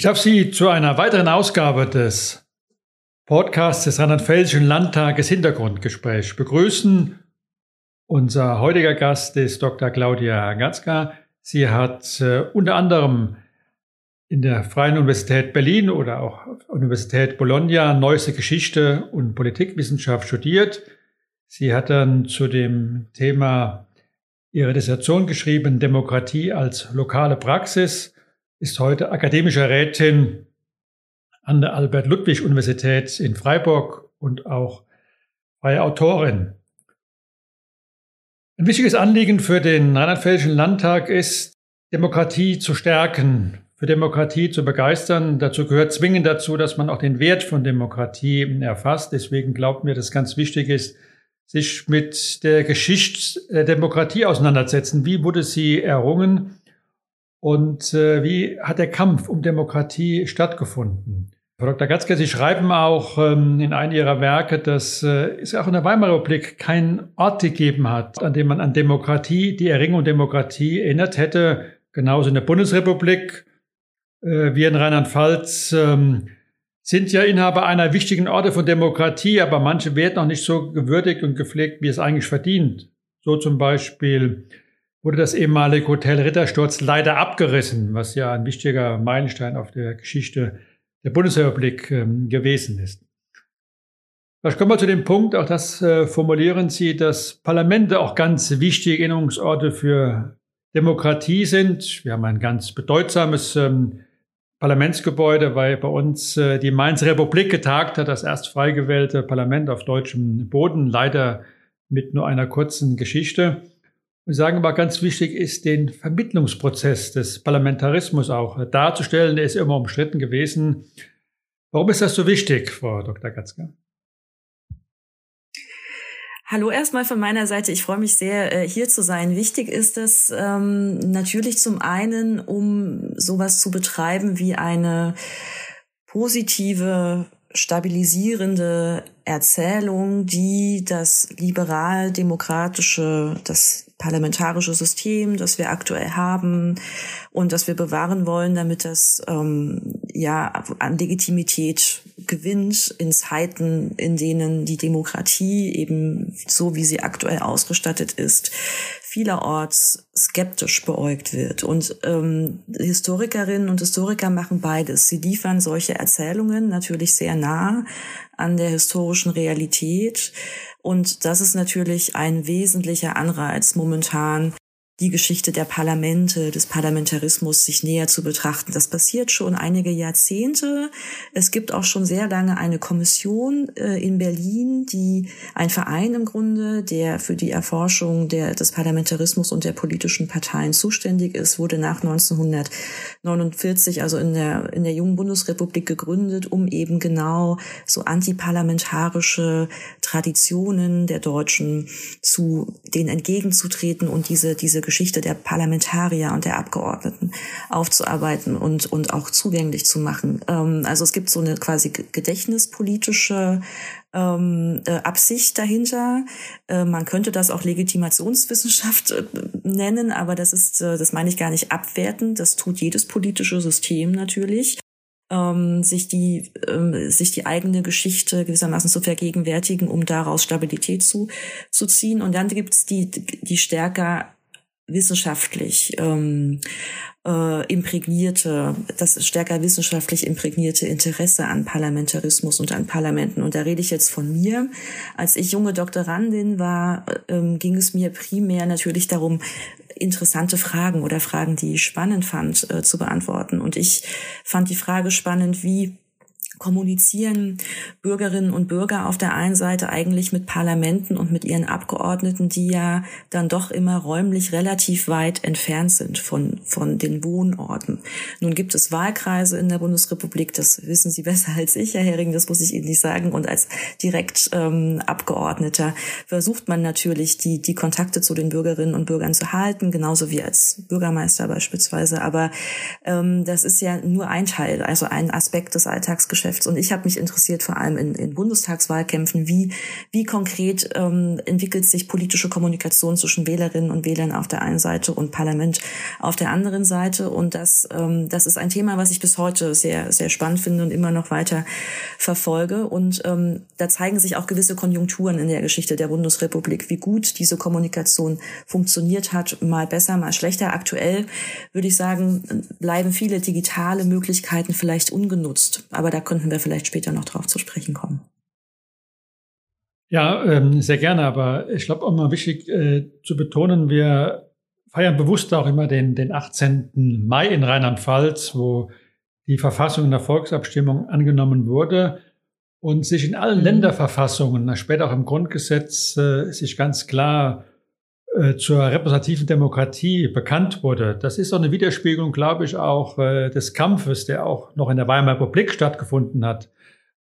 Ich darf Sie zu einer weiteren Ausgabe des Podcasts des Rheinland-Pfälzischen Landtages Hintergrundgespräch begrüßen. Unser heutiger Gast ist Dr. Claudia Gatzka. Sie hat äh, unter anderem in der Freien Universität Berlin oder auch Universität Bologna neueste Geschichte und Politikwissenschaft studiert. Sie hat dann zu dem Thema ihre Dissertation geschrieben, Demokratie als lokale Praxis ist heute akademische Rätin an der Albert-Ludwig-Universität in Freiburg und auch freie Autorin. Ein wichtiges Anliegen für den Rheinland-Pfälzischen Landtag ist, Demokratie zu stärken, für Demokratie zu begeistern. Dazu gehört zwingend dazu, dass man auch den Wert von Demokratie erfasst. Deswegen glaubt mir, dass es ganz wichtig ist, sich mit der Geschichte der Demokratie auseinandersetzen. Wie wurde sie errungen? Und äh, wie hat der Kampf um Demokratie stattgefunden? Frau Dr. Gatzke, Sie schreiben auch ähm, in einem Ihrer Werke, dass äh, es auch in der Weimarer Republik keinen Ort gegeben hat, an dem man an Demokratie, die Erringung Demokratie erinnert hätte. Genauso in der Bundesrepublik. Äh, wir in Rheinland-Pfalz ähm, sind ja Inhaber einer wichtigen Orte von Demokratie, aber manche werden noch nicht so gewürdigt und gepflegt, wie es eigentlich verdient. So zum Beispiel wurde das ehemalige Hotel Rittersturz leider abgerissen, was ja ein wichtiger Meilenstein auf der Geschichte der Bundesrepublik ähm, gewesen ist. Vielleicht kommen wir zu dem Punkt, auch das äh, formulieren Sie, dass Parlamente auch ganz wichtige Erinnerungsorte für Demokratie sind. Wir haben ein ganz bedeutsames ähm, Parlamentsgebäude, weil bei uns äh, die Mainzer Republik getagt hat, das erst frei gewählte Parlament auf deutschem Boden, leider mit nur einer kurzen Geschichte. Wir sagen aber ganz wichtig ist, den Vermittlungsprozess des Parlamentarismus auch darzustellen. Der ist immer umstritten gewesen. Warum ist das so wichtig, Frau Dr. Gatzke? Hallo erstmal von meiner Seite. Ich freue mich sehr, äh, hier zu sein. Wichtig ist es ähm, natürlich zum einen, um sowas zu betreiben wie eine positive stabilisierende Erzählung, die das liberal-demokratische, das parlamentarische System, das wir aktuell haben und das wir bewahren wollen, damit das ähm, ja an Legitimität gewinnt in Zeiten, in denen die Demokratie eben so, wie sie aktuell ausgestattet ist, vielerorts skeptisch beäugt wird. Und ähm, Historikerinnen und Historiker machen beides. Sie liefern solche Erzählungen natürlich sehr nah an der historischen Realität. Und das ist natürlich ein wesentlicher Anreiz momentan, die Geschichte der Parlamente, des Parlamentarismus sich näher zu betrachten. Das passiert schon einige Jahrzehnte. Es gibt auch schon sehr lange eine Kommission äh, in Berlin, die ein Verein im Grunde, der für die Erforschung der, des Parlamentarismus und der politischen Parteien zuständig ist, wurde nach 1949, also in der, in der jungen Bundesrepublik gegründet, um eben genau so antiparlamentarische Traditionen der Deutschen zu denen entgegenzutreten und diese, diese Geschichte der Parlamentarier und der Abgeordneten aufzuarbeiten und, und auch zugänglich zu machen. Ähm, also es gibt so eine quasi gedächtnispolitische ähm, äh, Absicht dahinter. Äh, man könnte das auch Legitimationswissenschaft äh, nennen, aber das ist, äh, das meine ich gar nicht abwertend. Das tut jedes politische System natürlich ähm, sich die ähm, sich die eigene Geschichte gewissermaßen zu vergegenwärtigen, um daraus Stabilität zu zu ziehen. Und dann gibt's die die stärker wissenschaftlich ähm, äh, imprägnierte, das stärker wissenschaftlich imprägnierte Interesse an Parlamentarismus und an Parlamenten. Und da rede ich jetzt von mir. Als ich junge Doktorandin war, ähm, ging es mir primär natürlich darum, interessante Fragen oder Fragen, die ich spannend fand, äh, zu beantworten. Und ich fand die Frage spannend, wie kommunizieren Bürgerinnen und Bürger auf der einen Seite eigentlich mit Parlamenten und mit ihren Abgeordneten, die ja dann doch immer räumlich relativ weit entfernt sind von, von den Wohnorten. Nun gibt es Wahlkreise in der Bundesrepublik, das wissen Sie besser als ich, Herr Hering, das muss ich Ihnen nicht sagen. Und als direkt ähm, Abgeordneter versucht man natürlich, die, die Kontakte zu den Bürgerinnen und Bürgern zu halten, genauso wie als Bürgermeister beispielsweise. Aber ähm, das ist ja nur ein Teil, also ein Aspekt des Alltagsgeschäfts Wahlgeschäfts. Und ich habe mich interessiert vor allem in, in Bundestagswahlkämpfen, wie, wie konkret ähm, entwickelt sich politische Kommunikation zwischen Wählerinnen und Wählern auf der einen Seite und Parlament auf der anderen Seite. Und das, ähm, das ist ein Thema, was ich bis heute sehr, sehr spannend finde und immer noch weiter verfolge. Und ähm, da zeigen sich auch gewisse Konjunkturen in der Geschichte der Bundesrepublik, wie gut diese Kommunikation funktioniert hat, mal besser, mal schlechter. Aktuell würde ich sagen, bleiben viele digitale Möglichkeiten vielleicht ungenutzt. Aber da könnten wir vielleicht später noch drauf zu sprechen kommen. Ja, ähm, sehr gerne. Aber ich glaube auch mal wichtig äh, zu betonen, wir feiern bewusst auch immer den, den 18. Mai in Rheinland-Pfalz, wo die Verfassung in der Volksabstimmung angenommen wurde und sich in allen mhm. Länderverfassungen, später auch im Grundgesetz, äh, sich ganz klar äh, zur repräsentativen Demokratie bekannt wurde. Das ist so eine Widerspiegelung, glaube ich, auch äh, des Kampfes, der auch noch in der Weimarer Republik stattgefunden hat.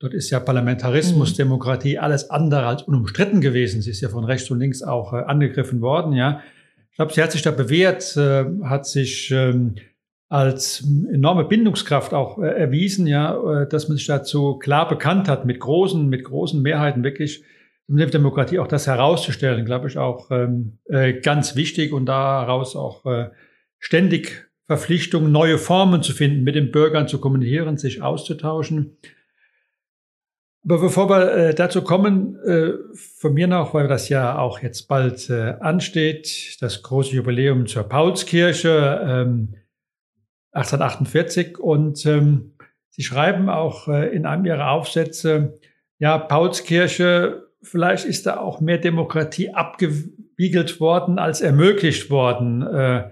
Dort ist ja Parlamentarismus, mhm. Demokratie alles andere als unumstritten gewesen. Sie ist ja von rechts und links auch äh, angegriffen worden, ja. Ich glaube, sie hat sich da bewährt, äh, hat sich ähm, als enorme Bindungskraft auch äh, erwiesen, ja, dass man sich dazu klar bekannt hat, mit großen, mit großen Mehrheiten wirklich um der Demokratie auch das herauszustellen, glaube ich, auch ähm, äh, ganz wichtig und daraus auch äh, ständig Verpflichtungen, neue Formen zu finden, mit den Bürgern zu kommunizieren, sich auszutauschen. Aber bevor wir äh, dazu kommen, äh, von mir noch, weil das ja auch jetzt bald äh, ansteht, das große Jubiläum zur Paulskirche ähm, 1848 und ähm, Sie schreiben auch äh, in einem Ihrer Aufsätze, ja, Paulskirche vielleicht ist da auch mehr Demokratie abgewiegelt worden als ermöglicht worden. Äh,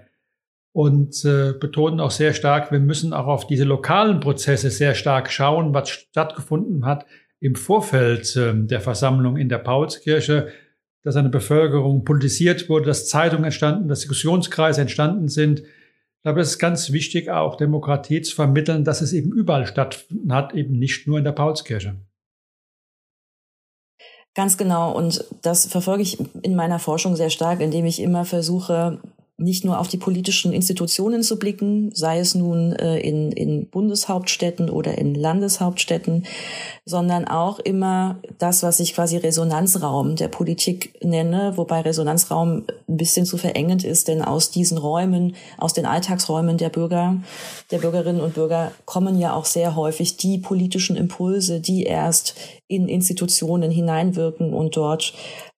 und äh, betonen auch sehr stark, wir müssen auch auf diese lokalen Prozesse sehr stark schauen, was stattgefunden hat im Vorfeld äh, der Versammlung in der Paulskirche, dass eine Bevölkerung politisiert wurde, dass Zeitungen entstanden, dass Diskussionskreise entstanden sind. Ich glaube, es ist ganz wichtig, auch Demokratie zu vermitteln, dass es eben überall stattfinden hat, eben nicht nur in der Paulskirche. Ganz genau. Und das verfolge ich in meiner Forschung sehr stark, indem ich immer versuche, nicht nur auf die politischen Institutionen zu blicken, sei es nun äh, in, in Bundeshauptstädten oder in Landeshauptstädten, sondern auch immer das, was ich quasi Resonanzraum der Politik nenne, wobei Resonanzraum ein bisschen zu verengend ist, denn aus diesen Räumen, aus den Alltagsräumen der Bürger, der Bürgerinnen und Bürger kommen ja auch sehr häufig die politischen Impulse, die erst in Institutionen hineinwirken und dort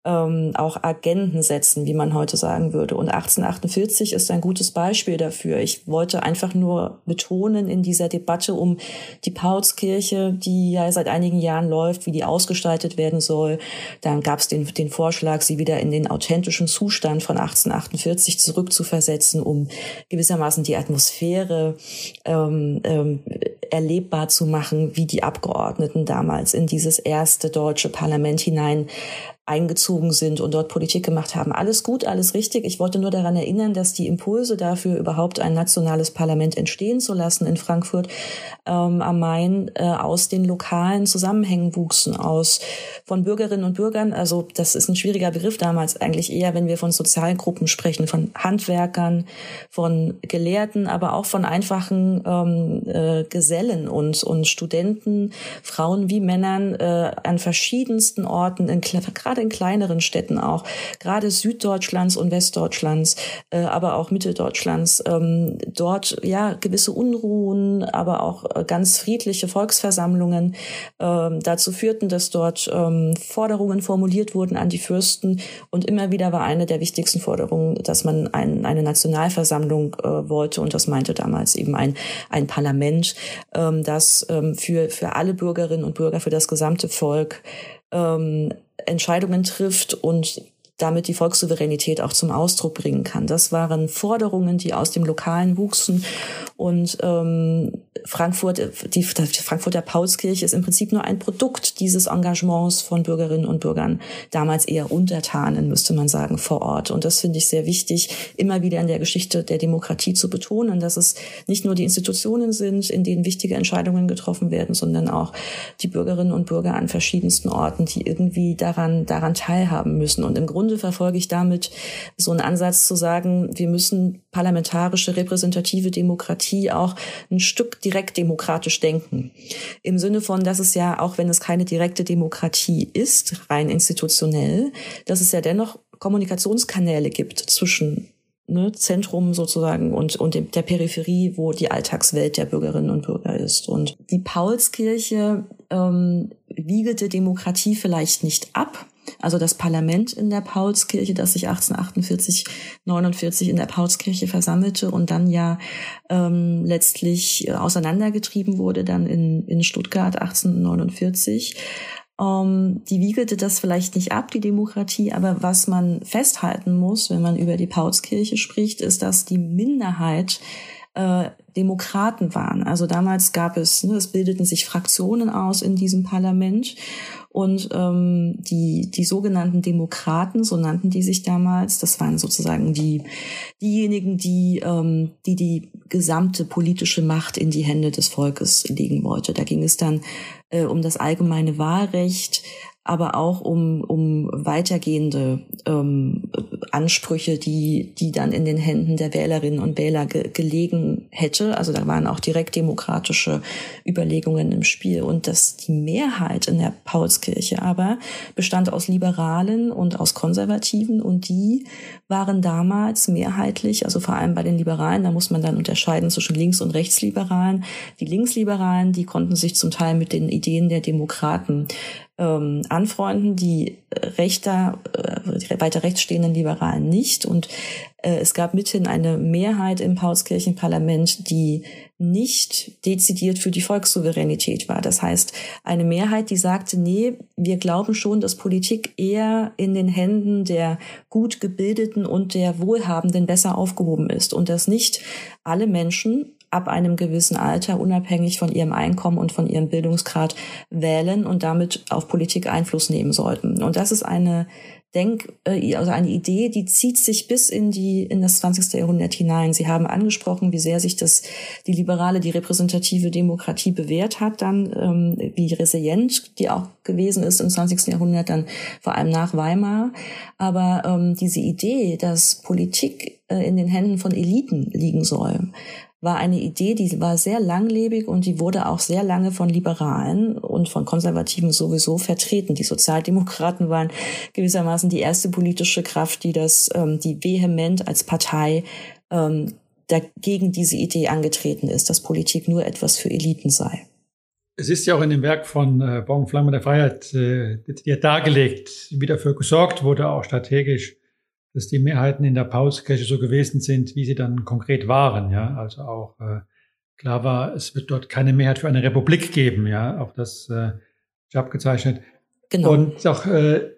ähm, auch Agenten setzen, wie man heute sagen würde. Und 1848 ist ein gutes Beispiel dafür. Ich wollte einfach nur betonen in dieser Debatte um die Paulskirche, die ja seit einigen Jahren läuft, wie die ausgestaltet werden soll. Dann gab es den, den Vorschlag, sie wieder in den authentischen Zustand von 1848 zurückzuversetzen, um gewissermaßen die Atmosphäre ähm, ähm, erlebbar zu machen, wie die Abgeordneten damals in dieses erste deutsche Parlament hinein eingezogen sind und dort Politik gemacht haben. Alles gut, alles richtig. Ich wollte nur daran erinnern, dass die Impulse dafür, überhaupt ein nationales Parlament entstehen zu lassen in Frankfurt ähm, am Main, äh, aus den lokalen Zusammenhängen wuchsen, aus von Bürgerinnen und Bürgern. Also das ist ein schwieriger Begriff damals eigentlich eher, wenn wir von sozialen Gruppen sprechen, von Handwerkern, von Gelehrten, aber auch von einfachen ähm, äh, Gesellen und, und Studenten, Frauen wie Männern äh, an verschiedensten Orten, in, gerade in kleineren Städten auch, gerade Süddeutschlands und Westdeutschlands, äh, aber auch Mitteldeutschlands, ähm, dort ja gewisse Unruhen, aber auch äh, ganz friedliche Volksversammlungen ähm, dazu führten, dass dort ähm, Forderungen formuliert wurden an die Fürsten und immer wieder war eine der wichtigsten Forderungen, dass man ein, eine Nationalversammlung äh, wollte und das meinte damals eben ein, ein Parlament, ähm, das ähm, für, für alle Bürgerinnen und Bürger, für das gesamte Volk ähm, Entscheidungen trifft und damit die Volkssouveränität auch zum Ausdruck bringen kann. Das waren Forderungen, die aus dem Lokalen wuchsen und ähm, Frankfurt, die, die Frankfurter Paulskirche ist im Prinzip nur ein Produkt dieses Engagements von Bürgerinnen und Bürgern, damals eher Untertanen, müsste man sagen, vor Ort. Und das finde ich sehr wichtig, immer wieder in der Geschichte der Demokratie zu betonen, dass es nicht nur die Institutionen sind, in denen wichtige Entscheidungen getroffen werden, sondern auch die Bürgerinnen und Bürger an verschiedensten Orten, die irgendwie daran, daran teilhaben müssen. Und im Grunde Grunde verfolge ich damit so einen Ansatz zu sagen, wir müssen parlamentarische repräsentative Demokratie auch ein Stück direkt demokratisch denken. Im Sinne von, dass es ja, auch wenn es keine direkte Demokratie ist, rein institutionell, dass es ja dennoch Kommunikationskanäle gibt zwischen ne, Zentrum sozusagen und, und der Peripherie, wo die Alltagswelt der Bürgerinnen und Bürger ist. Und die Paulskirche ähm, wiegelte Demokratie vielleicht nicht ab. Also das Parlament in der Paulskirche, das sich 1848, 49 in der Paulskirche versammelte und dann ja ähm, letztlich auseinandergetrieben wurde, dann in, in Stuttgart 1849 ähm, die wiegelte das vielleicht nicht ab, die Demokratie, aber was man festhalten muss, wenn man über die Paulskirche spricht, ist, dass die Minderheit äh, Demokraten waren. Also damals gab es, ne, es bildeten sich Fraktionen aus in diesem Parlament und ähm, die, die sogenannten Demokraten, so nannten die sich damals, das waren sozusagen die, diejenigen, die, ähm, die die gesamte politische Macht in die Hände des Volkes legen wollte. Da ging es dann um das allgemeine Wahlrecht, aber auch um, um weitergehende ähm, Ansprüche, die, die dann in den Händen der Wählerinnen und Wähler ge gelegen hätte. Also da waren auch direkt demokratische Überlegungen im Spiel. Und dass die Mehrheit in der Paulskirche aber bestand aus Liberalen und aus Konservativen und die waren damals mehrheitlich, also vor allem bei den Liberalen, da muss man dann unterscheiden zwischen Links- und Rechtsliberalen. Die Linksliberalen, die konnten sich zum Teil mit den Ideen der Demokraten ähm, anfreunden, die rechter, äh, weiter rechts stehenden Liberalen nicht. Und äh, es gab mithin eine Mehrheit im Paulskirchenparlament, die nicht dezidiert für die Volkssouveränität war. Das heißt, eine Mehrheit, die sagte, nee, wir glauben schon, dass Politik eher in den Händen der gut gebildeten und der Wohlhabenden besser aufgehoben ist und dass nicht alle Menschen ab einem gewissen Alter unabhängig von ihrem Einkommen und von ihrem Bildungsgrad wählen und damit auf Politik Einfluss nehmen sollten. Und das ist eine Denk, äh, also eine Idee, die zieht sich bis in die, in das 20. Jahrhundert hinein. Sie haben angesprochen, wie sehr sich das, die liberale, die repräsentative Demokratie bewährt hat, dann, ähm, wie resilient die auch gewesen ist im 20. Jahrhundert, dann vor allem nach Weimar. Aber ähm, diese Idee, dass Politik äh, in den Händen von Eliten liegen soll, war eine Idee, die war sehr langlebig und die wurde auch sehr lange von Liberalen und von Konservativen sowieso vertreten. Die Sozialdemokraten waren gewissermaßen die erste politische Kraft, die das, ähm, die vehement als Partei ähm, dagegen diese Idee angetreten ist, dass Politik nur etwas für Eliten sei. Es ist ja auch in dem Werk von äh, Baum Flamme der Freiheit äh, dargelegt, wie dafür gesorgt wurde, auch strategisch, dass die Mehrheiten in der Paulskirche so gewesen sind, wie sie dann konkret waren. Ja, also auch äh, klar war, es wird dort keine Mehrheit für eine Republik geben. Ja, auch das äh, ist abgezeichnet. Genau. Und auch äh,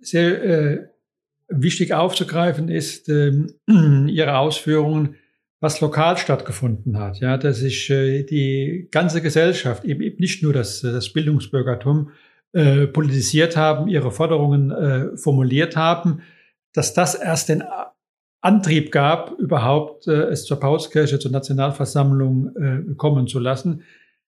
sehr äh, wichtig aufzugreifen ist äh, Ihre Ausführungen, was lokal stattgefunden hat. Ja, dass sich äh, die ganze Gesellschaft, eben, eben nicht nur das, das Bildungsbürgertum, äh, politisiert haben, ihre Forderungen äh, formuliert haben, dass das erst den Antrieb gab, überhaupt äh, es zur Paulskirche, zur Nationalversammlung äh, kommen zu lassen.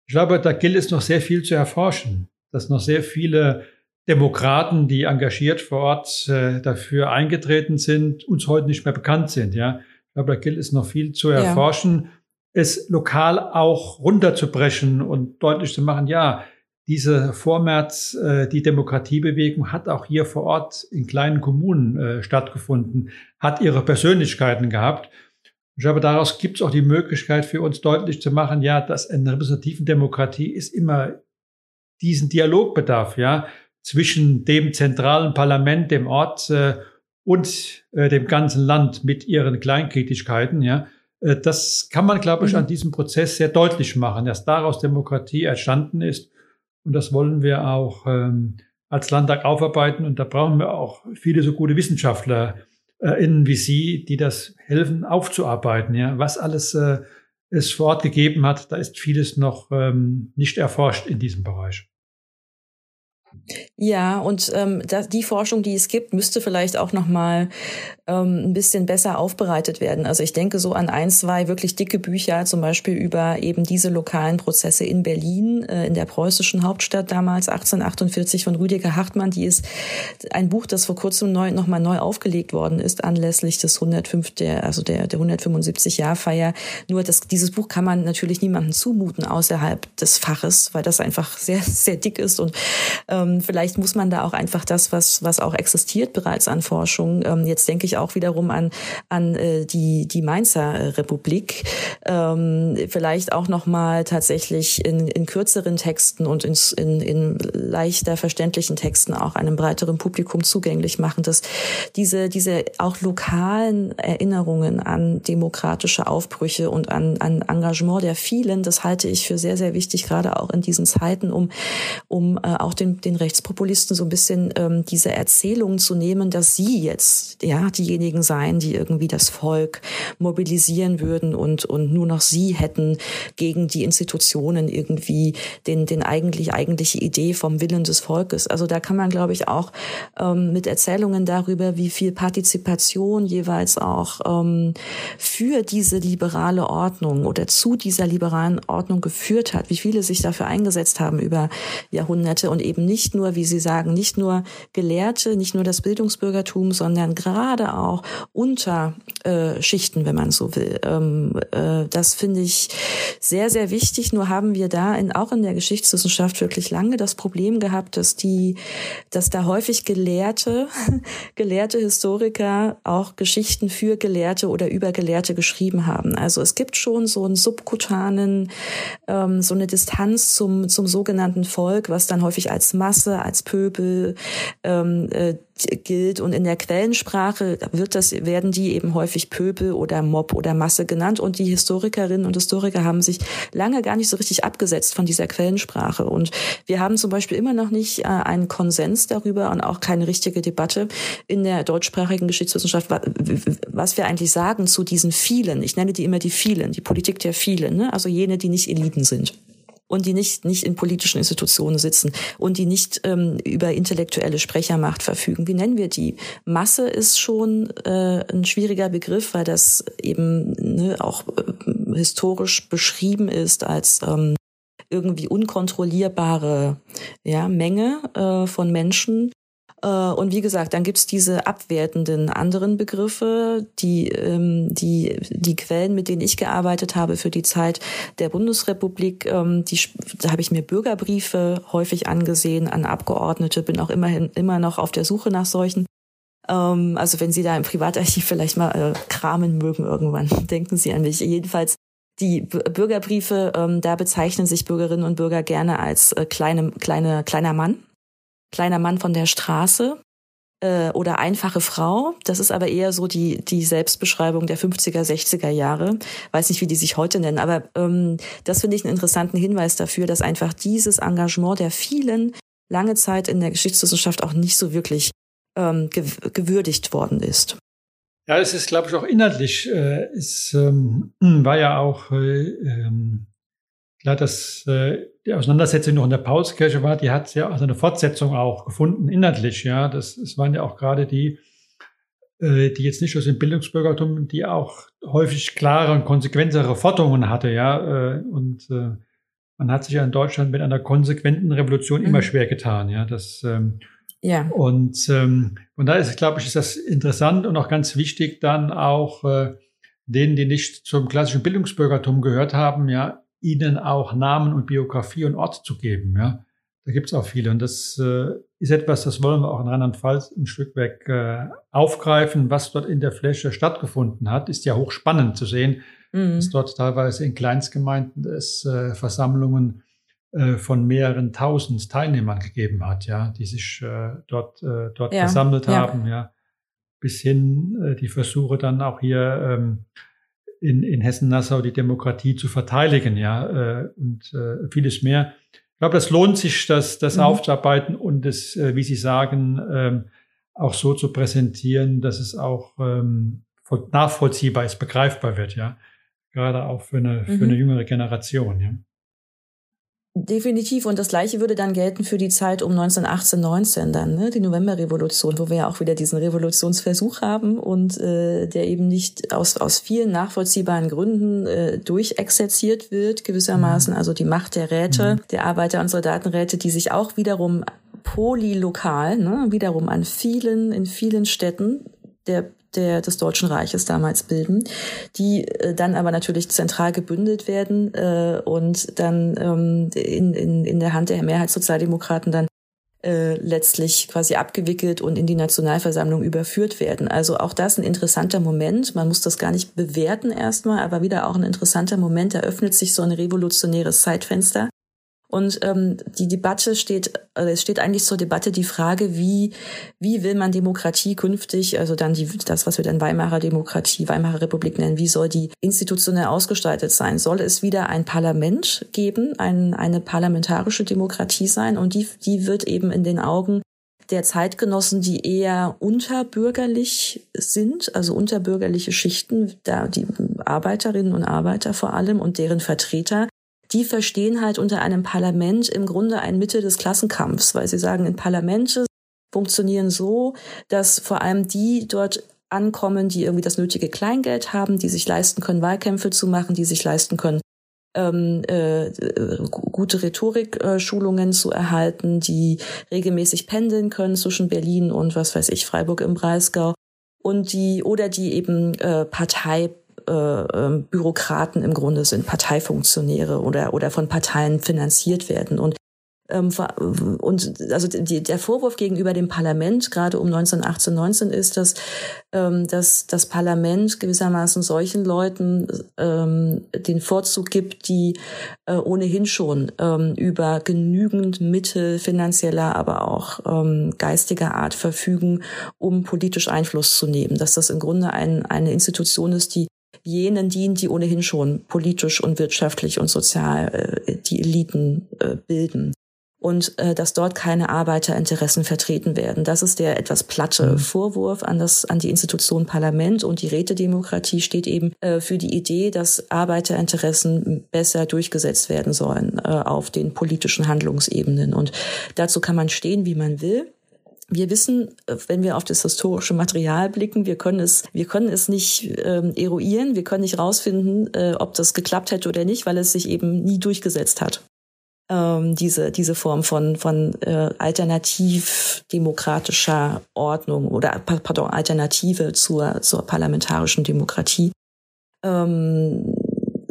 Ich glaube, da gilt es noch sehr viel zu erforschen, dass noch sehr viele Demokraten, die engagiert vor Ort äh, dafür eingetreten sind, uns heute nicht mehr bekannt sind. Ja, ich glaube, da gilt es noch viel zu erforschen, ja. es lokal auch runterzubrechen und deutlich zu machen, ja, diese Vormärz, äh, die Demokratiebewegung hat auch hier vor Ort in kleinen Kommunen äh, stattgefunden, hat ihre Persönlichkeiten gehabt. Ich glaube, daraus gibt es auch die Möglichkeit für uns deutlich zu machen, ja, dass in repräsentativen Demokratie ist immer diesen Dialogbedarf, ja, zwischen dem zentralen Parlament, dem Ort äh, und äh, dem ganzen Land mit ihren Kleinkritigkeiten, ja. Äh, das kann man, glaube ich, mhm. an diesem Prozess sehr deutlich machen, dass daraus Demokratie entstanden ist und das wollen wir auch ähm, als Landtag aufarbeiten. Und da brauchen wir auch viele so gute Wissenschaftler äh, innen wie Sie, die das helfen aufzuarbeiten. Ja, was alles äh, es vor Ort gegeben hat, da ist vieles noch ähm, nicht erforscht in diesem Bereich. Ja, und ähm, das, die Forschung, die es gibt, müsste vielleicht auch noch mal ähm, ein bisschen besser aufbereitet werden. Also ich denke so an ein, zwei wirklich dicke Bücher, zum Beispiel über eben diese lokalen Prozesse in Berlin, äh, in der preußischen Hauptstadt damals 1848 von Rüdiger Hartmann. Die ist ein Buch, das vor kurzem neu, noch mal neu aufgelegt worden ist anlässlich des 105 der also der der 175 Jahrfeier. Nur das, dieses Buch kann man natürlich niemandem zumuten außerhalb des Faches, weil das einfach sehr sehr dick ist und ähm, vielleicht muss man da auch einfach das, was, was auch existiert bereits an Forschung, ähm, jetzt denke ich auch wiederum an, an äh, die, die Mainzer Republik, ähm, vielleicht auch nochmal tatsächlich in, in kürzeren Texten und in, in, in leichter verständlichen Texten auch einem breiteren Publikum zugänglich machen, dass diese, diese auch lokalen Erinnerungen an demokratische Aufbrüche und an, an Engagement der vielen, das halte ich für sehr, sehr wichtig, gerade auch in diesen Zeiten, um, um äh, auch den, den Rechtspopulisten so ein bisschen ähm, diese Erzählung zu nehmen, dass sie jetzt ja diejenigen seien, die irgendwie das Volk mobilisieren würden und und nur noch sie hätten gegen die Institutionen irgendwie den den eigentlich eigentliche Idee vom Willen des Volkes. Also da kann man glaube ich auch ähm, mit Erzählungen darüber, wie viel Partizipation jeweils auch ähm, für diese liberale Ordnung oder zu dieser liberalen Ordnung geführt hat, wie viele sich dafür eingesetzt haben über Jahrhunderte und eben nicht nur, wie Sie sagen, nicht nur Gelehrte, nicht nur das Bildungsbürgertum, sondern gerade auch Unterschichten, wenn man so will. Ähm, äh, das finde ich sehr, sehr wichtig. Nur haben wir da in, auch in der Geschichtswissenschaft wirklich lange das Problem gehabt, dass die, dass da häufig Gelehrte, gelehrte Historiker auch Geschichten für Gelehrte oder über Gelehrte geschrieben haben. Also es gibt schon so einen subkutanen, ähm, so eine Distanz zum, zum sogenannten Volk, was dann häufig als Masse, als Pöbel ähm, äh, gilt und in der Quellensprache wird das werden die eben häufig Pöbel oder Mob oder Masse genannt und die Historikerinnen und Historiker haben sich lange gar nicht so richtig abgesetzt von dieser Quellensprache und wir haben zum Beispiel immer noch nicht äh, einen Konsens darüber und auch keine richtige Debatte in der deutschsprachigen Geschichtswissenschaft, was wir eigentlich sagen zu diesen vielen. Ich nenne die immer die vielen, die Politik der vielen, ne? also jene, die nicht Eliten sind und die nicht, nicht in politischen Institutionen sitzen und die nicht ähm, über intellektuelle Sprechermacht verfügen. Wie nennen wir die? Masse ist schon äh, ein schwieriger Begriff, weil das eben ne, auch äh, historisch beschrieben ist als ähm, irgendwie unkontrollierbare ja, Menge äh, von Menschen, und wie gesagt, dann gibt's diese abwertenden anderen Begriffe, die, ähm, die, die Quellen, mit denen ich gearbeitet habe für die Zeit der Bundesrepublik, ähm, die, da habe ich mir Bürgerbriefe häufig angesehen an Abgeordnete, bin auch immerhin immer noch auf der Suche nach solchen. Ähm, also wenn Sie da im Privatarchiv vielleicht mal äh, kramen mögen irgendwann, denken Sie an mich. Jedenfalls die Bürgerbriefe, da bezeichnen sich Bürgerinnen und Bürger gerne als äh, kleine, kleine, kleiner Mann kleiner Mann von der Straße äh, oder einfache Frau. Das ist aber eher so die, die Selbstbeschreibung der 50er, 60er Jahre. Weiß nicht, wie die sich heute nennen, aber ähm, das finde ich einen interessanten Hinweis dafür, dass einfach dieses Engagement der vielen lange Zeit in der Geschichtswissenschaft auch nicht so wirklich ähm, gewürdigt worden ist. Ja, es ist, glaube ich, auch inhaltlich. Äh, es ähm, war ja auch äh, ähm, klar, dass äh, die Auseinandersetzung noch in der Paulskirche war, die hat ja also eine Fortsetzung auch gefunden, inhaltlich, ja. Das, das waren ja auch gerade die, äh, die jetzt nicht aus dem Bildungsbürgertum, die auch häufig klare und konsequentere Forderungen hatte, ja. Äh, und äh, man hat sich ja in Deutschland mit einer konsequenten Revolution mhm. immer schwer getan, ja. Das, ähm, ja. Und ähm, und da ist, glaube ich, ist das interessant und auch ganz wichtig, dann auch äh, denen, die nicht zum klassischen Bildungsbürgertum gehört haben, ja, ihnen auch Namen und Biografie und Ort zu geben. Ja, da gibt es auch viele und das äh, ist etwas, das wollen wir auch in Rheinland-Pfalz ein Stück weg äh, aufgreifen, was dort in der Fläche stattgefunden hat. Ist ja hochspannend zu sehen, mhm. dass dort teilweise in Kleinstgemeinden es äh, Versammlungen äh, von mehreren tausend Teilnehmern gegeben hat, ja, die sich äh, dort äh, dort ja, versammelt haben, ja, bis hin die Versuche dann auch hier ähm, in, in Hessen-Nassau die Demokratie zu verteidigen, ja, äh, und äh, vieles mehr. Ich glaube, das lohnt sich, das, das mhm. aufzuarbeiten und es, äh, wie Sie sagen, ähm, auch so zu präsentieren, dass es auch ähm, nachvollziehbar ist, begreifbar wird, ja. Gerade auch für eine, mhm. für eine jüngere Generation, ja. Definitiv. Und das Gleiche würde dann gelten für die Zeit um 1918, 19 dann, ne? die Novemberrevolution, wo wir ja auch wieder diesen Revolutionsversuch haben und äh, der eben nicht aus, aus vielen nachvollziehbaren Gründen äh, durchexerziert wird, gewissermaßen. Mhm. Also die Macht der Räte, mhm. der Arbeiter- und Soldatenräte, die sich auch wiederum polylokal, ne? wiederum an vielen, in vielen Städten der der, des Deutschen Reiches damals bilden, die äh, dann aber natürlich zentral gebündelt werden äh, und dann ähm, in, in, in der Hand der Mehrheitssozialdemokraten dann äh, letztlich quasi abgewickelt und in die Nationalversammlung überführt werden. Also auch das ein interessanter Moment. Man muss das gar nicht bewerten erstmal, aber wieder auch ein interessanter Moment. Da öffnet sich so ein revolutionäres Zeitfenster, und ähm, die Debatte steht, äh, es steht eigentlich zur Debatte die Frage, wie, wie will man Demokratie künftig, also dann die, das, was wir dann Weimarer Demokratie, Weimarer Republik nennen, wie soll die institutionell ausgestaltet sein? Soll es wieder ein Parlament geben, ein, eine parlamentarische Demokratie sein? Und die, die wird eben in den Augen der Zeitgenossen, die eher unterbürgerlich sind, also unterbürgerliche Schichten, da die Arbeiterinnen und Arbeiter vor allem und deren Vertreter, die verstehen halt unter einem Parlament im Grunde ein Mittel des Klassenkampfs, weil sie sagen, in Parlamente funktionieren so, dass vor allem die dort ankommen, die irgendwie das nötige Kleingeld haben, die sich leisten können, Wahlkämpfe zu machen, die sich leisten können, ähm, äh, gute Rhetorik-Schulungen zu erhalten, die regelmäßig pendeln können zwischen Berlin und was weiß ich, Freiburg im Breisgau und die oder die eben äh, Partei äh, ähm, Bürokraten im Grunde sind, Parteifunktionäre oder, oder von Parteien finanziert werden. Und ähm, und also die, der Vorwurf gegenüber dem Parlament gerade um 1918, 19 ist, dass, ähm, dass das Parlament gewissermaßen solchen Leuten ähm, den Vorzug gibt, die äh, ohnehin schon ähm, über genügend Mittel finanzieller, aber auch ähm, geistiger Art verfügen, um politisch Einfluss zu nehmen. Dass das im Grunde ein, eine Institution ist, die jenen dient, die ohnehin schon politisch und wirtschaftlich und sozial äh, die Eliten äh, bilden. Und äh, dass dort keine Arbeiterinteressen vertreten werden. Das ist der etwas platte mhm. Vorwurf an das an die Institution Parlament und die Rätedemokratie steht eben äh, für die Idee, dass Arbeiterinteressen besser durchgesetzt werden sollen äh, auf den politischen Handlungsebenen. Und dazu kann man stehen, wie man will wir wissen, äh, wenn wir auf das historische Material blicken, wir können es, wir können es nicht ähm, eruieren, wir können nicht rausfinden, äh, ob das geklappt hätte oder nicht, weil es sich eben nie durchgesetzt hat. Ähm, diese diese Form von von äh, alternativ-demokratischer Ordnung oder pardon Alternative zur zur parlamentarischen Demokratie. Ähm,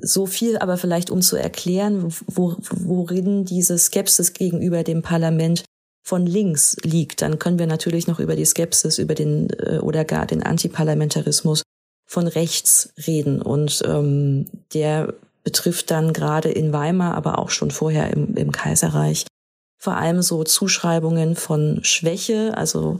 so viel aber vielleicht, um zu erklären, wo, worin diese Skepsis gegenüber dem Parlament von links liegt, dann können wir natürlich noch über die Skepsis, über den äh, oder gar den Antiparlamentarismus von rechts reden. Und ähm, der betrifft dann gerade in Weimar, aber auch schon vorher im, im Kaiserreich vor allem so Zuschreibungen von Schwäche, also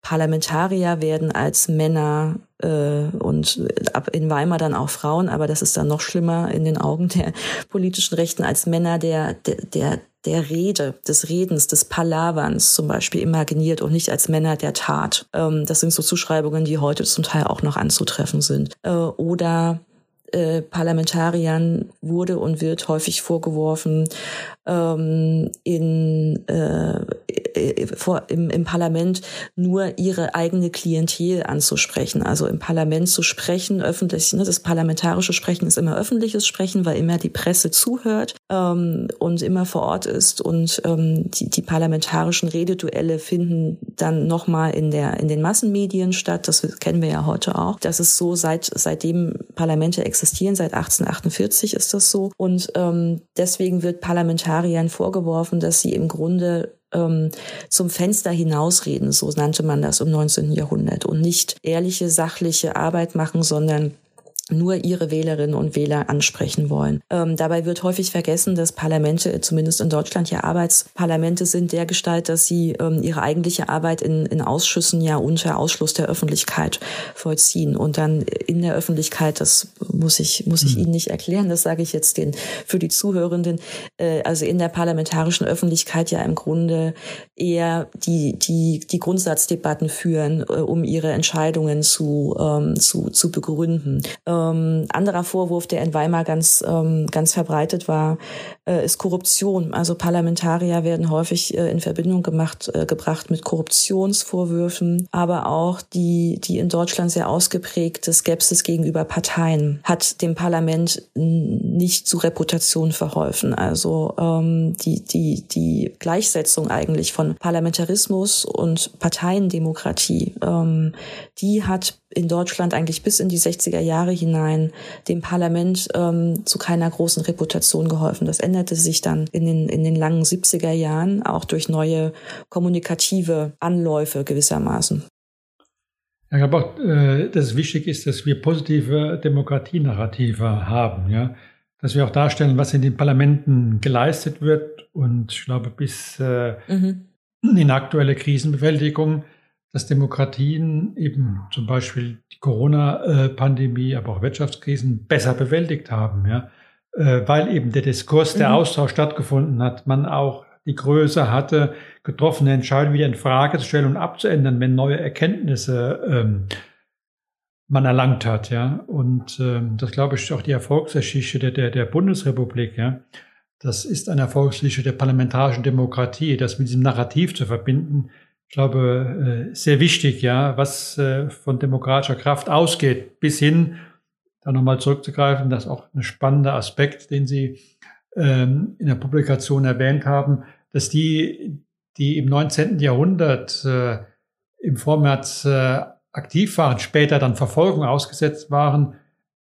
Parlamentarier werden als Männer äh, und ab in Weimar dann auch Frauen, aber das ist dann noch schlimmer in den Augen der politischen Rechten als Männer der, der, der der Rede, des Redens, des Palaverns zum Beispiel imaginiert und nicht als Männer der Tat. Ähm, das sind so Zuschreibungen, die heute zum Teil auch noch anzutreffen sind. Äh, oder äh, Parlamentariern wurde und wird häufig vorgeworfen, ähm, in, äh, vor, im, im Parlament nur ihre eigene Klientel anzusprechen. Also im Parlament zu sprechen, öffentlich, ne, das parlamentarische Sprechen ist immer öffentliches Sprechen, weil immer die Presse zuhört ähm, und immer vor Ort ist und ähm, die, die parlamentarischen Rededuelle finden dann nochmal in der in den Massenmedien statt. Das kennen wir ja heute auch. Das ist so seit seitdem Parlamente existieren, seit 1848 ist das so und ähm, deswegen wird parlamentar Vegetariern vorgeworfen, dass sie im Grunde ähm, zum Fenster hinausreden, so nannte man das im 19. Jahrhundert, und nicht ehrliche, sachliche Arbeit machen, sondern nur ihre Wählerinnen und Wähler ansprechen wollen. Ähm, dabei wird häufig vergessen, dass Parlamente, zumindest in Deutschland ja Arbeitsparlamente sind, der Gestalt, dass sie ähm, ihre eigentliche Arbeit in, in Ausschüssen ja unter Ausschluss der Öffentlichkeit vollziehen und dann in der Öffentlichkeit, das muss ich, muss ich mhm. Ihnen nicht erklären, das sage ich jetzt den, für die Zuhörenden, äh, also in der parlamentarischen Öffentlichkeit ja im Grunde eher die, die, die Grundsatzdebatten führen, äh, um ihre Entscheidungen zu, ähm, zu, zu begründen. Ähm, anderer Vorwurf, der in Weimar ganz, ähm, ganz verbreitet war, äh, ist Korruption. Also Parlamentarier werden häufig äh, in Verbindung gemacht, äh, gebracht mit Korruptionsvorwürfen, aber auch die, die in Deutschland sehr ausgeprägte Skepsis gegenüber Parteien hat dem Parlament nicht zu Reputation verholfen. Also ähm, die, die, die Gleichsetzung eigentlich von Parlamentarismus und Parteiendemokratie, ähm, die hat in Deutschland eigentlich bis in die 60er Jahre hinein dem Parlament ähm, zu keiner großen Reputation geholfen. Das änderte sich dann in den, in den langen 70er Jahren auch durch neue kommunikative Anläufe gewissermaßen. Ich glaube auch, äh, dass es wichtig ist, dass wir positive Demokratienarrative haben, ja. Dass wir auch darstellen, was in den Parlamenten geleistet wird. Und ich glaube, bis äh, mhm. in aktuelle Krisenbewältigung dass Demokratien eben zum Beispiel die Corona-Pandemie, aber auch Wirtschaftskrisen besser bewältigt haben, ja, äh, weil eben der Diskurs, der mhm. Austausch stattgefunden hat, man auch die Größe hatte, getroffene Entscheidungen wieder in Frage zu stellen und abzuändern, wenn neue Erkenntnisse ähm, man erlangt hat, ja. Und ähm, das glaube ich ist auch die Erfolgsgeschichte der, der, der Bundesrepublik, ja. Das ist eine Erfolgsgeschichte der parlamentarischen Demokratie, das mit diesem Narrativ zu verbinden, ich glaube, äh, sehr wichtig, ja, was äh, von demokratischer Kraft ausgeht, bis hin, da nochmal zurückzugreifen, das ist auch ein spannender Aspekt, den Sie ähm, in der Publikation erwähnt haben, dass die, die im 19. Jahrhundert äh, im Vormärz aktiv waren, später dann Verfolgung ausgesetzt waren,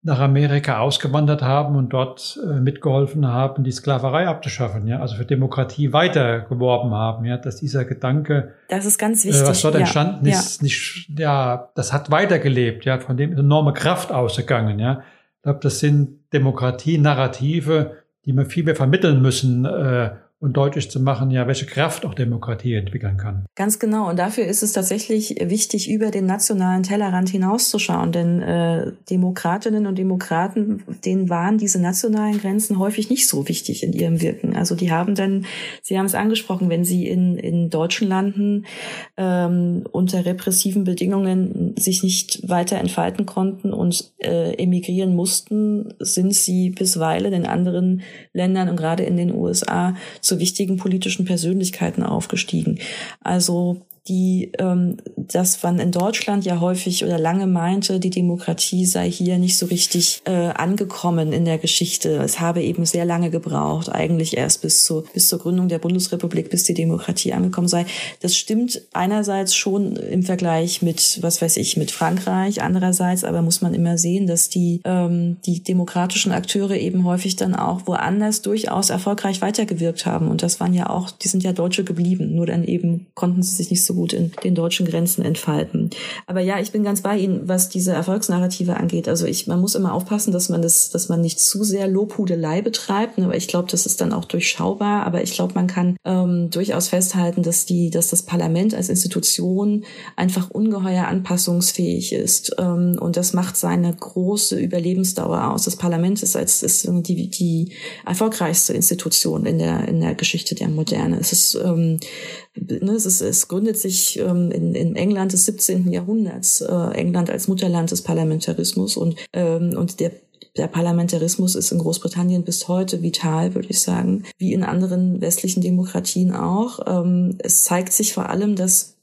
nach Amerika ausgewandert haben und dort äh, mitgeholfen haben, die Sklaverei abzuschaffen, ja, also für Demokratie weiter geworben haben, ja, dass dieser Gedanke, das ist ganz wichtig, äh, was dort entstanden ja. ist, nicht, ja, das hat weitergelebt, ja, von dem enorme Kraft ausgegangen, ja. Ich glaube, das sind Demokratie-Narrative, die wir viel mehr vermitteln müssen, äh, und deutlich zu machen, ja, welche Kraft auch Demokratie entwickeln kann. Ganz genau. Und dafür ist es tatsächlich wichtig, über den nationalen Tellerrand hinauszuschauen. Denn äh, Demokratinnen und Demokraten, denen waren diese nationalen Grenzen häufig nicht so wichtig in ihrem Wirken. Also die haben dann, Sie haben es angesprochen, wenn sie in, in deutschen Landen ähm, unter repressiven Bedingungen sich nicht weiter entfalten konnten und äh, emigrieren mussten, sind sie bisweilen in anderen Ländern und gerade in den USA zu wichtigen politischen Persönlichkeiten aufgestiegen. Also die ähm, das man in Deutschland ja häufig oder lange meinte, die Demokratie sei hier nicht so richtig äh, angekommen in der Geschichte. Es habe eben sehr lange gebraucht, eigentlich erst bis zur, bis zur Gründung der Bundesrepublik, bis die Demokratie angekommen sei. Das stimmt einerseits schon im Vergleich mit, was weiß ich, mit Frankreich, andererseits aber muss man immer sehen, dass die, ähm, die demokratischen Akteure eben häufig dann auch woanders durchaus erfolgreich weitergewirkt haben. Und das waren ja auch, die sind ja Deutsche geblieben, nur dann eben konnten sie sich nicht so gut in den deutschen Grenzen entfalten. Aber ja, ich bin ganz bei Ihnen, was diese Erfolgsnarrative angeht. Also ich, man muss immer aufpassen, dass man das, dass man nicht zu sehr Lobhudelei betreibt. Ne? Aber ich glaube, das ist dann auch durchschaubar. Aber ich glaube, man kann ähm, durchaus festhalten, dass die, dass das Parlament als Institution einfach ungeheuer anpassungsfähig ist. Ähm, und das macht seine große Überlebensdauer aus. Das Parlament ist als ist die, die erfolgreichste Institution in der in der Geschichte der Moderne. Es ist ähm, ne, es, ist, es gründet sich ähm, in, in England des 17. Jahrhunderts, äh, England als Mutterland des Parlamentarismus und, ähm, und der der Parlamentarismus ist in Großbritannien bis heute vital, würde ich sagen, wie in anderen westlichen Demokratien auch. Ähm, es zeigt sich vor allem, dass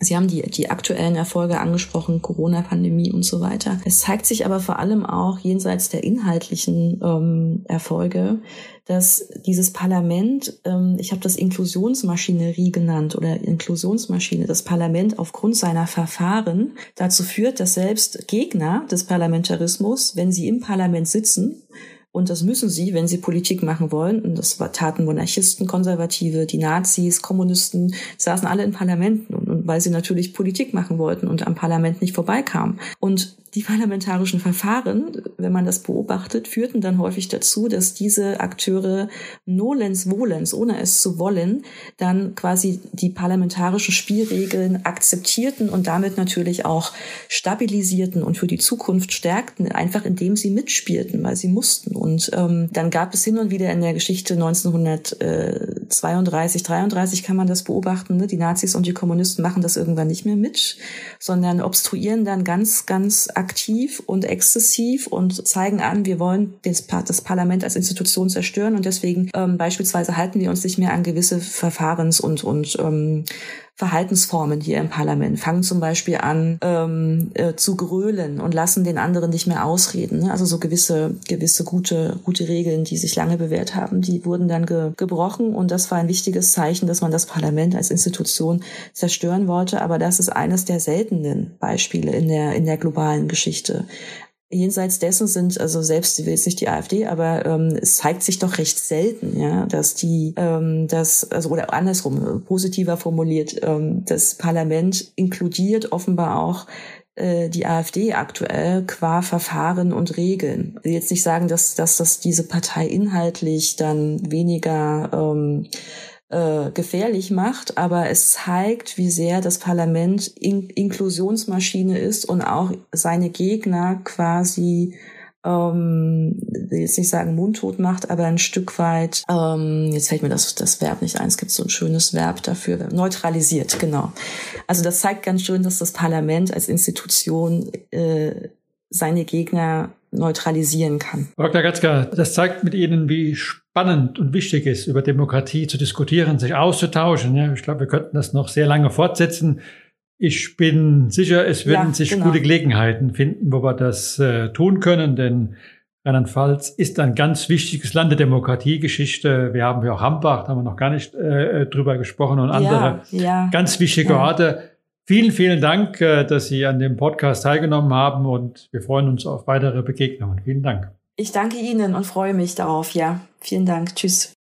Sie haben die, die aktuellen Erfolge angesprochen, Corona-Pandemie und so weiter. Es zeigt sich aber vor allem auch jenseits der inhaltlichen ähm, Erfolge, dass dieses Parlament, ähm, ich habe das Inklusionsmaschinerie genannt oder Inklusionsmaschine, das Parlament aufgrund seiner Verfahren dazu führt, dass selbst Gegner des Parlamentarismus, wenn sie im Parlament sitzen, und das müssen sie, wenn sie Politik machen wollen. Und das taten Monarchisten, Konservative, die Nazis, Kommunisten, saßen alle in Parlamenten. Und, weil sie natürlich Politik machen wollten und am Parlament nicht vorbeikamen. Und die parlamentarischen Verfahren, wenn man das beobachtet, führten dann häufig dazu, dass diese Akteure nolens volens, ohne es zu wollen, dann quasi die parlamentarischen Spielregeln akzeptierten und damit natürlich auch stabilisierten und für die Zukunft stärkten, einfach indem sie mitspielten, weil sie mussten Und ähm, dann gab es hin und wieder in der Geschichte 1932, 33 kann man das beobachten. Ne? Die Nazis und die Kommunisten machen das irgendwann nicht mehr mit, sondern obstruieren dann ganz, ganz aktiv und exzessiv und zeigen an, wir wollen das, das Parlament als Institution zerstören und deswegen ähm, beispielsweise halten wir uns nicht mehr an gewisse Verfahrens- und, und ähm, Verhaltensformen hier im Parlament, fangen zum Beispiel an ähm, äh, zu grölen und lassen den anderen nicht mehr ausreden. Ne? Also so gewisse, gewisse gute, gute Regeln, die sich lange bewährt haben, die wurden dann ge gebrochen und das war ein wichtiges Zeichen, dass man das Parlament als Institution zerstören wollte. Aber das ist eines der seltenen Beispiele in der, in der globalen Geschichte. Jenseits dessen sind, also selbst, will jetzt nicht die AfD, aber ähm, es zeigt sich doch recht selten, ja, dass die, ähm, das, also oder andersrum, positiver formuliert, ähm, das Parlament inkludiert offenbar auch äh, die AfD aktuell qua Verfahren und Regeln. Ich will jetzt nicht sagen, dass, dass das diese Partei inhaltlich dann weniger ähm, äh, gefährlich macht, aber es zeigt, wie sehr das Parlament in Inklusionsmaschine ist und auch seine Gegner quasi ähm, will jetzt nicht sagen mundtot macht, aber ein Stück weit, ähm, jetzt fällt mir das, das Verb nicht ein, es gibt so ein schönes Verb dafür, neutralisiert, genau. Also das zeigt ganz schön, dass das Parlament als Institution äh, seine Gegner neutralisieren kann. Dr. Gatzka, das zeigt mit Ihnen, wie spannend und wichtig ist, über Demokratie zu diskutieren, sich auszutauschen. Ja, ich glaube, wir könnten das noch sehr lange fortsetzen. Ich bin sicher, es würden ja, sich genau. gute Gelegenheiten finden, wo wir das äh, tun können, denn Rheinland-Pfalz ist ein ganz wichtiges Land der Demokratiegeschichte. Wir haben ja auch Hambach, da haben wir noch gar nicht äh, drüber gesprochen und andere ja, ja, ganz wichtige Orte. Vielen, vielen Dank, äh, dass Sie an dem Podcast teilgenommen haben und wir freuen uns auf weitere Begegnungen. Vielen Dank. Ich danke Ihnen und freue mich darauf. Ja, vielen Dank. Tschüss.